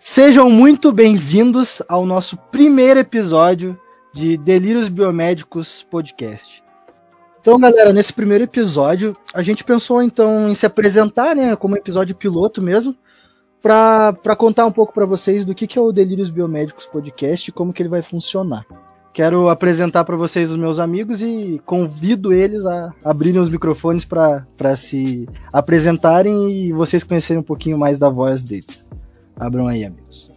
Sejam muito bem-vindos ao nosso primeiro episódio de Delírios Biomédicos Podcast. Então, galera, nesse primeiro episódio, a gente pensou então em se apresentar, né, como episódio piloto mesmo, para contar um pouco para vocês do que, que é o Delírios Biomédicos Podcast e como que ele vai funcionar. Quero apresentar para vocês os meus amigos e convido eles a abrirem os microfones para se apresentarem e vocês conhecerem um pouquinho mais da voz deles. Abram aí, amigos.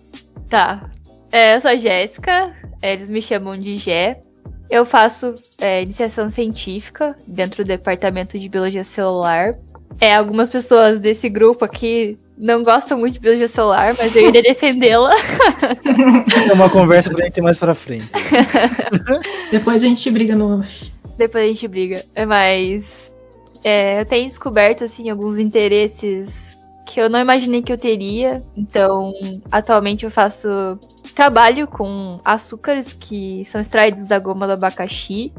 Tá. É, eu sou a Jéssica, eles me chamam de Gé. Eu faço é, iniciação científica dentro do departamento de biologia celular. É, algumas pessoas desse grupo aqui não gostam muito de biologia celular, mas eu iria defendê-la. Isso é uma conversa pra gente ter mais pra frente. Depois a gente briga no. Depois a gente briga. Mas é, eu tenho descoberto assim alguns interesses que eu não imaginei que eu teria. Então, atualmente eu faço trabalho com açúcares que são extraídos da goma do abacaxi.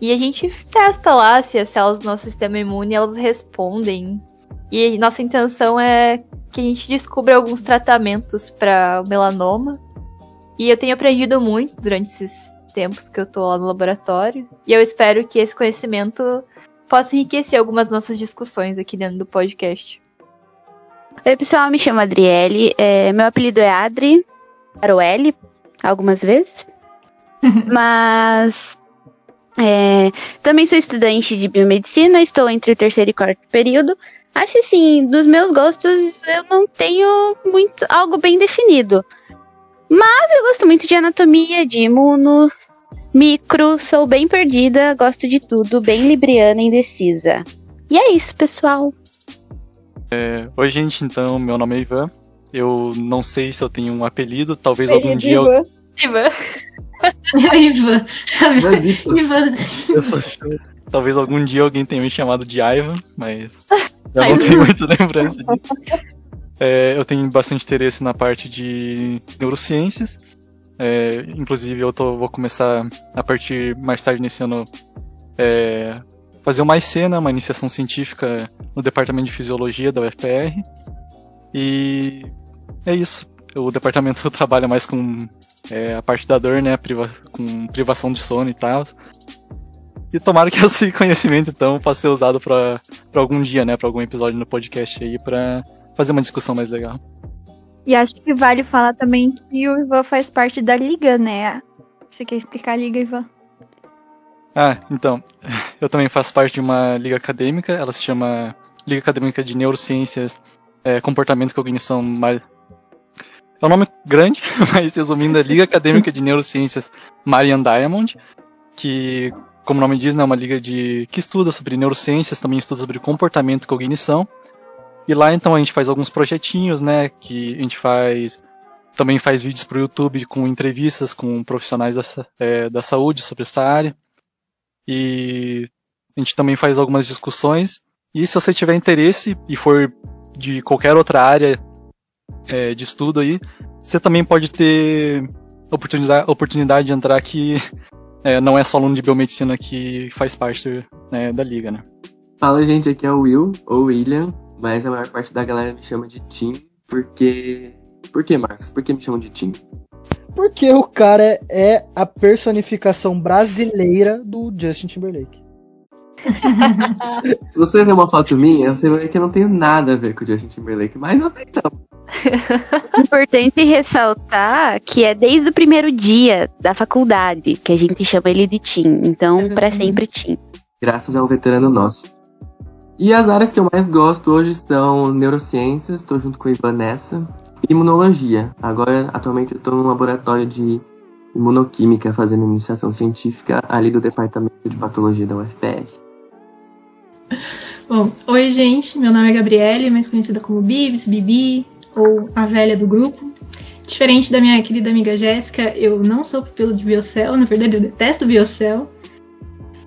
E a gente testa lá se as células do nosso sistema imune elas respondem. E nossa intenção é que a gente descubra alguns tratamentos para o melanoma. E eu tenho aprendido muito durante esses tempos que eu tô lá no laboratório. E eu espero que esse conhecimento possa enriquecer algumas nossas discussões aqui dentro do podcast. Oi, pessoal, me chamo Adriele. É, meu apelido é Adri, para o L, algumas vezes. Mas é, também sou estudante de biomedicina, estou entre o terceiro e quarto período. Acho assim, dos meus gostos, eu não tenho muito algo bem definido. Mas eu gosto muito de anatomia, de imunos, micro, sou bem perdida, gosto de tudo, bem libriana e indecisa. E é isso, pessoal. É, oi, gente, então, meu nome é Ivan. Eu não sei se eu tenho um apelido, talvez algum dia eu. Ivan. Ivan. Ivan. Eu sou Talvez algum dia alguém tenha me chamado de Ivan, mas eu não tenho muita lembrança disso. É, eu tenho bastante interesse na parte de neurociências. É, inclusive, eu tô, vou começar a partir mais tarde nesse ano é, fazer uma né, uma iniciação científica no departamento de fisiologia da UFPR. E é isso. O departamento trabalha mais com é, a parte da dor, né, priva com privação de sono e tal. E tomara que esse conhecimento, então, possa ser usado para algum dia, né, para algum episódio no podcast aí, para fazer uma discussão mais legal. E acho que vale falar também que o Ivan faz parte da liga, né? Você quer explicar a liga, Ivan? Ah, então, eu também faço parte de uma liga acadêmica, ela se chama Liga Acadêmica de Neurociências, é, Comportamento e Cognição. É um nome grande, mas resumindo, é Liga Acadêmica de Neurociências Marian Diamond, que, como o nome diz, né, uma liga de que estuda sobre neurociências, também estuda sobre comportamento e cognição. E lá, então, a gente faz alguns projetinhos, né, que a gente faz também faz vídeos para o YouTube com entrevistas com profissionais da, é, da saúde sobre essa área. E a gente também faz algumas discussões. E se você tiver interesse e for de qualquer outra área é, de estudo aí, você também pode ter oportunidade, oportunidade de entrar que é, não é só aluno de biomedicina que faz parte né, da liga, né? Fala, gente, aqui é o Will, ou William, mas a maior parte da galera me chama de Tim, porque... Por que, Marcos? Por que me chamam de Tim? Porque o cara é a personificação brasileira do Justin Timberlake. Se você ver uma foto minha, você vai ver que eu não tenho nada a ver com o Justin Timberlake, mas não aceitamos. Importante ressaltar que é desde o primeiro dia da faculdade que a gente chama ele de Tim. Então, para sempre Tim. Graças a um veterano nosso. E as áreas que eu mais gosto hoje são neurociências, estou junto com a Ivanessa, Imunologia. Agora, atualmente, eu estou no laboratório de imunoquímica fazendo iniciação científica ali do departamento de patologia da UFPR. Bom, oi gente, meu nome é Gabriele, mais conhecida como Bibs, Bibi ou a velha do grupo. Diferente da minha querida amiga Jéssica, eu não sou pupila de Biocel, na verdade eu detesto Biocel.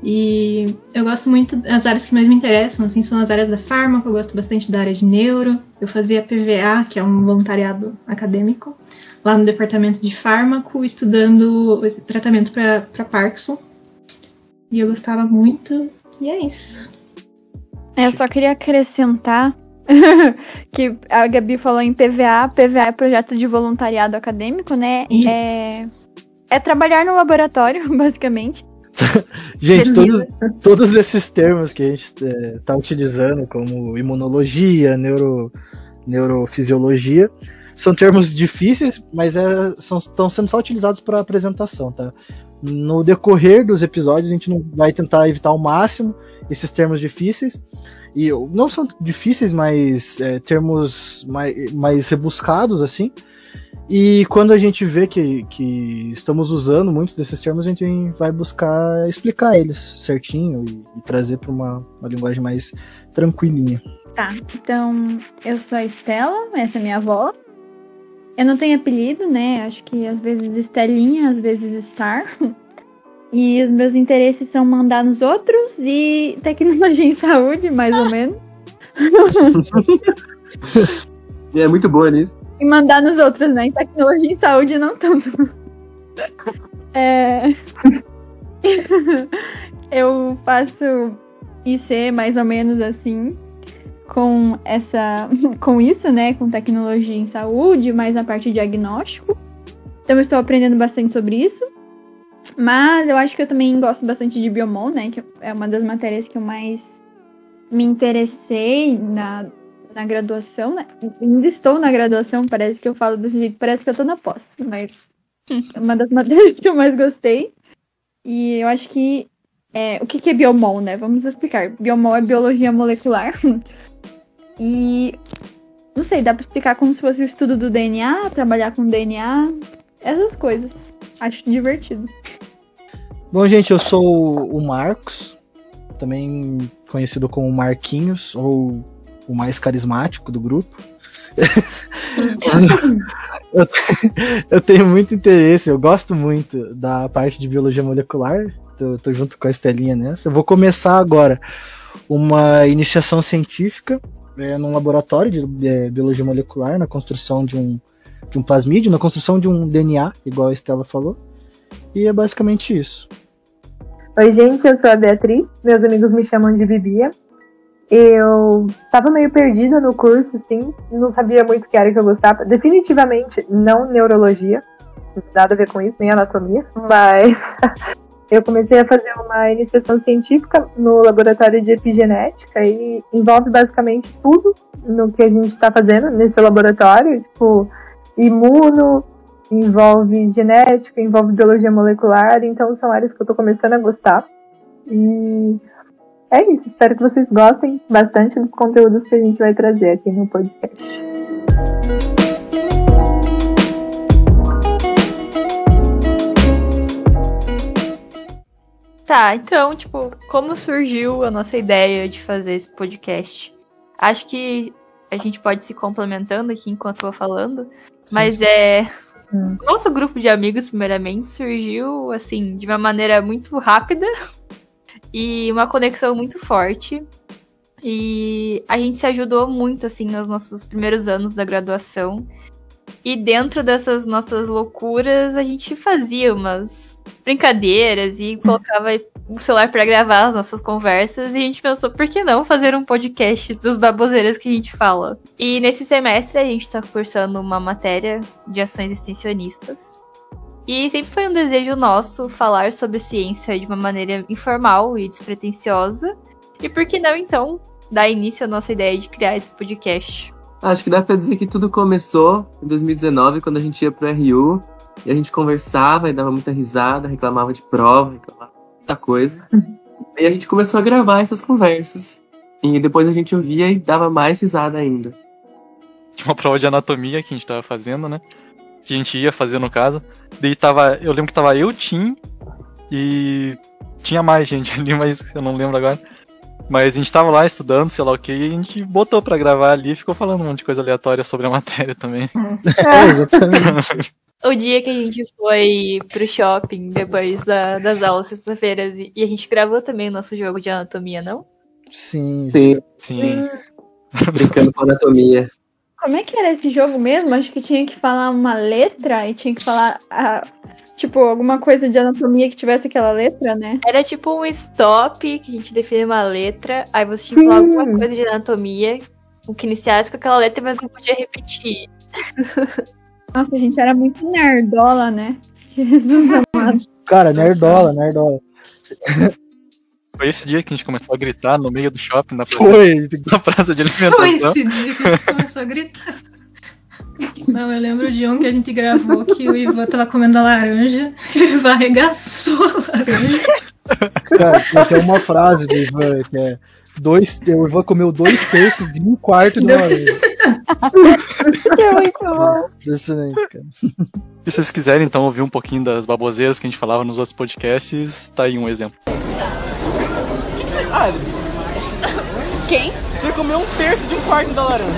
E eu gosto muito, as áreas que mais me interessam, assim, são as áreas da fármaco, eu gosto bastante da área de neuro. Eu fazia PVA, que é um voluntariado acadêmico, lá no departamento de fármaco, estudando tratamento para Parkinson. E eu gostava muito, e é isso. É, eu só queria acrescentar que a Gabi falou em PVA. PVA é projeto de voluntariado acadêmico, né? Isso. É, é trabalhar no laboratório, basicamente. Gente, Beleza. todos, todos esses termos que a gente está utilizando, como imunologia, neuro, neurofisiologia, são termos difíceis, mas é, são, estão sendo só utilizados para apresentação, tá? No decorrer dos episódios, a gente não vai tentar evitar ao máximo esses termos difíceis. E não são difíceis, mas é, termos mais, mais rebuscados, assim. E quando a gente vê que, que estamos usando muitos desses termos, a gente vai buscar explicar eles certinho e, e trazer para uma, uma linguagem mais tranquilinha. Tá, então eu sou a Estela, essa é minha voz. Eu não tenho apelido, né? Acho que às vezes Estelinha, às vezes Star. E os meus interesses são mandar nos outros e tecnologia em saúde, mais ou menos. E é muito boa nisso. E mandar nos outros, né? Em tecnologia em saúde, não tanto. É... eu faço IC mais ou menos assim, com essa, com isso, né? Com tecnologia em saúde, mais a parte de diagnóstico. Então eu estou aprendendo bastante sobre isso. Mas eu acho que eu também gosto bastante de Biomon, né? Que é uma das matérias que eu mais me interessei na, na graduação, né? Ainda estou na graduação, parece que eu falo desse jeito, parece que eu tô na pós, mas é uma das matérias que eu mais gostei. E eu acho que. É, o que, que é Biomon, né? Vamos explicar. Biomon é biologia molecular. e. Não sei, dá pra explicar como se fosse o estudo do DNA, trabalhar com DNA, essas coisas. Acho divertido. Bom, gente, eu sou o Marcos, também conhecido como Marquinhos, ou o mais carismático do grupo. eu, eu tenho muito interesse, eu gosto muito da parte de biologia molecular, tô, tô junto com a Estelinha nessa. Eu vou começar agora uma iniciação científica é, num laboratório de é, biologia molecular, na construção de um, de um plasmídio, na construção de um DNA, igual a Estela falou. E é basicamente isso. Oi, gente, eu sou a Beatriz. Meus amigos me chamam de Bibia. Eu tava meio perdida no curso, assim, não sabia muito que era que eu gostava. Definitivamente não neurologia, nada a ver com isso, nem anatomia, mas eu comecei a fazer uma iniciação científica no laboratório de epigenética e envolve basicamente tudo no que a gente está fazendo nesse laboratório, tipo, imuno, envolve genética, envolve biologia molecular, então são áreas que eu tô começando a gostar. E é isso, espero que vocês gostem bastante dos conteúdos que a gente vai trazer aqui no podcast. Tá, então, tipo, como surgiu a nossa ideia de fazer esse podcast? Acho que a gente pode se complementando aqui enquanto eu vou falando, mas é. Hum. Nosso grupo de amigos, primeiramente, surgiu, assim, de uma maneira muito rápida e uma conexão muito forte. E a gente se ajudou muito, assim, nos nossos primeiros anos da graduação. E dentro dessas nossas loucuras, a gente fazia umas brincadeiras e colocava o celular pra gravar as nossas conversas. E a gente pensou, por que não fazer um podcast dos baboseiras que a gente fala? E nesse semestre a gente tá cursando uma matéria de ações extensionistas. E sempre foi um desejo nosso falar sobre ciência de uma maneira informal e despretensiosa. E por que não, então, dar início à nossa ideia de criar esse podcast? Acho que dá pra dizer que tudo começou em 2019, quando a gente ia pro RU e a gente conversava e dava muita risada, reclamava de prova, reclamava de muita coisa. e a gente começou a gravar essas conversas. E depois a gente ouvia e dava mais risada ainda. Tinha uma prova de anatomia que a gente tava fazendo, né? Que a gente ia fazer no caso. Daí tava. Eu lembro que tava eu, Tim e. Tinha mais gente ali, mas eu não lembro agora. Mas a gente tava lá estudando, sei lá o que, e a gente botou pra gravar ali e ficou falando um monte de coisa aleatória sobre a matéria também. É, exatamente. O dia que a gente foi pro shopping depois da- das aulas sexta-feiras e e a gente gravou também o nosso jogo de anatomia, não? Sim. Sim, Sim. brincando com anatomia. Como é que era esse jogo mesmo? Acho que tinha que falar uma letra e tinha que falar, a, tipo, alguma coisa de anatomia que tivesse aquela letra, né? Era tipo um stop, que a gente define uma letra, aí você tinha que falar Sim. alguma coisa de anatomia, o que iniciasse com aquela letra, mas não podia repetir. Nossa, a gente era muito nerdola, né? Jesus amado. Cara, nerdola, nerdola. Foi esse dia que a gente começou a gritar no meio do shopping, na praça, Foi. na praça de Foi alimentação. esse dia que a gente começou a gritar. Não, eu lembro de um que a gente gravou que o Ivan tava comendo a laranja e o Ivan arregaçou a laranja. Cara, tem uma frase do Ivan que é. Dois, o Ivan comeu dois terços de um quarto de uma laranja. É muito bom. Impressionante, cara. Se vocês quiserem, então, ouvir um pouquinho das baboseiras que a gente falava nos outros podcasts, tá aí um exemplo. Quem? Você comeu um terço de um quarto da laranja.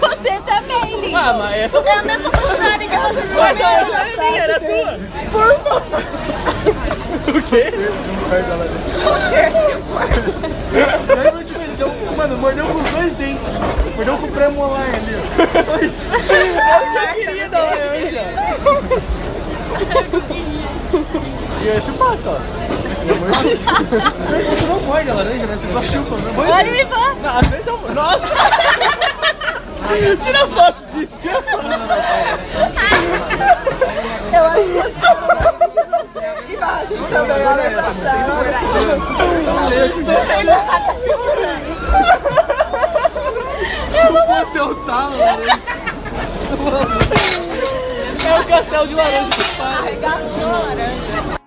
Você também, lindo. Ah, mas essa foi a mesma funcionária que vocês comeram. Mas não era minha, era tua. Por favor. O quê? Um quarto da laranja. Um terço de um quarto. tipo, ele deu, mano, mordeu com os dois dentes. Mordeu com o premolar ali, ó. Só isso. É o que eu queria da laranja. E aí você passa, ó. Você não morde a laranja, né? Você só chupa, né? Olha o Ivan. Não, às vezes eu... Nossa! tira foto disso, tira foto. Eu acho que as imagens também, olha pra Eu não vou ter o talo, laranja. É o castelo de laranja que faz. Arregaçou a laranja.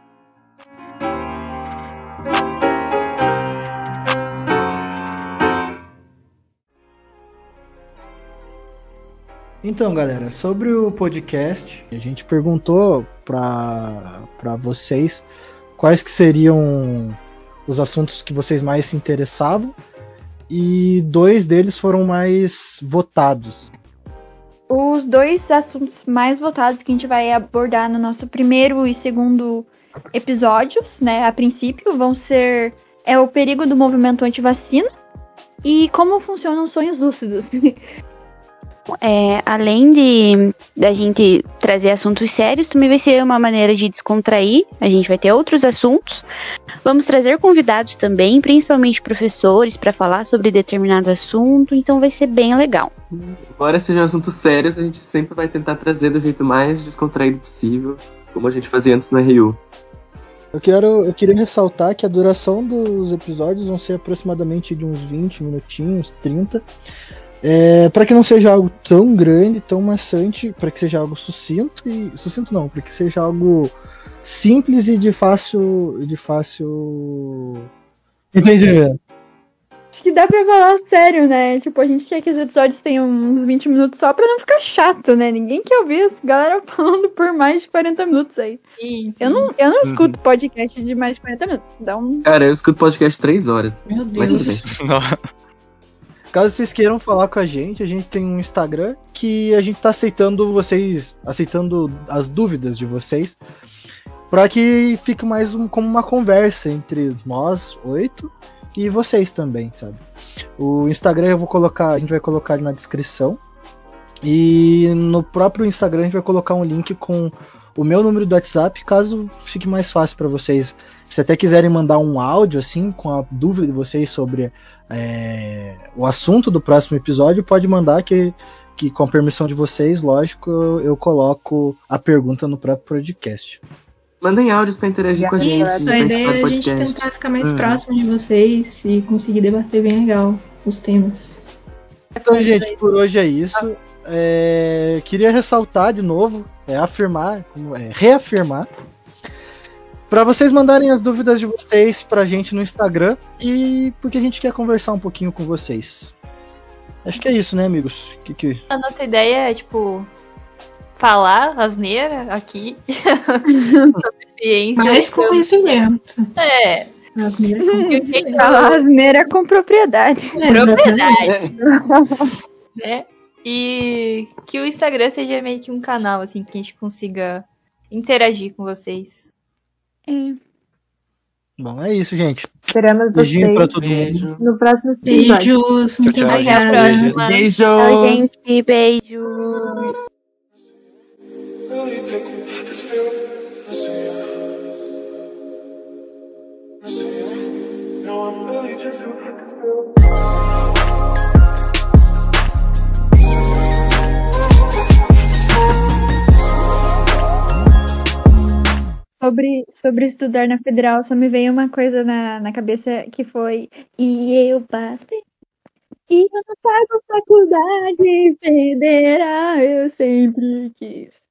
Então, galera, sobre o podcast, a gente perguntou para vocês quais que seriam os assuntos que vocês mais se interessavam e dois deles foram mais votados. Os dois assuntos mais votados que a gente vai abordar no nosso primeiro e segundo episódios, né, a princípio, vão ser é o perigo do movimento antivacina e como funcionam sonhos lúcidos. É, além de da gente trazer assuntos sérios, também vai ser uma maneira de descontrair. A gente vai ter outros assuntos. Vamos trazer convidados também, principalmente professores, para falar sobre determinado assunto. Então vai ser bem legal. Embora sejam assuntos sérios, a gente sempre vai tentar trazer do jeito mais descontraído possível, como a gente fazia antes no RU. Eu quero eu queria ressaltar que a duração dos episódios vão ser aproximadamente de uns 20 minutinhos, 30. É, para que não seja algo tão grande, tão maçante, para que seja algo sucinto e sucinto não, para que seja algo simples e de fácil de fácil entendimento. Acho que dá pra falar sério, né? Tipo, a gente quer que os episódios tenham uns 20 minutos só pra não ficar chato, né? Ninguém quer ouvir as galera falando por mais de 40 minutos aí. Isso. Eu não, eu não escuto podcast de mais de 40 minutos. Dá um. Cara, eu escuto podcast três horas. Meu Mas tudo Deus. bem. Caso vocês queiram falar com a gente, a gente tem um Instagram que a gente tá aceitando vocês, aceitando as dúvidas de vocês, para que fique mais um- como uma conversa entre nós oito e vocês também, sabe? O Instagram eu vou colocar, a gente vai colocar na descrição. E no próprio Instagram a gente vai colocar um link com o meu número do WhatsApp, caso fique mais fácil para vocês. Se até quiserem mandar um áudio assim com a dúvida de vocês sobre é, o assunto do próximo episódio, pode mandar que, que com a permissão de vocês, lógico, eu, eu coloco a pergunta no próprio podcast. Mandem áudios pra interagir com a gente. Isso, a ideia é a gente podcast. tentar ficar mais Hum. próximo de vocês e conseguir debater bem legal os temas. Então, gente, por hoje é isso. É, queria ressaltar de novo, é, afirmar, como é, reafirmar, para vocês mandarem as dúvidas de vocês pra gente no Instagram e porque a gente quer conversar um pouquinho com vocês. Acho que é isso, né, amigos? Que, que... A nossa ideia é, tipo, falar asneira aqui. sobre ciência. Mais conhecimento. É, Mas mais conhecimento. Falar asneira com propriedade. É, propriedade, né? E que o Instagram seja meio que um canal, assim, que a gente consiga interagir com vocês. É. Bom, é isso, gente. Esperamos Beijinho vocês pra todo mundo. Beijo. no próximo episódio. Beijos, muito tchau, obrigada. Beijos. Tchau, gente. Beijo. Sobre, sobre estudar na federal, só me veio uma coisa na, na cabeça que foi. E eu passei. E eu não pago faculdade federal, eu sempre quis.